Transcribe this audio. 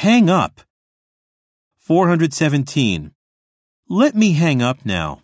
Hang up. 417. Let me hang up now.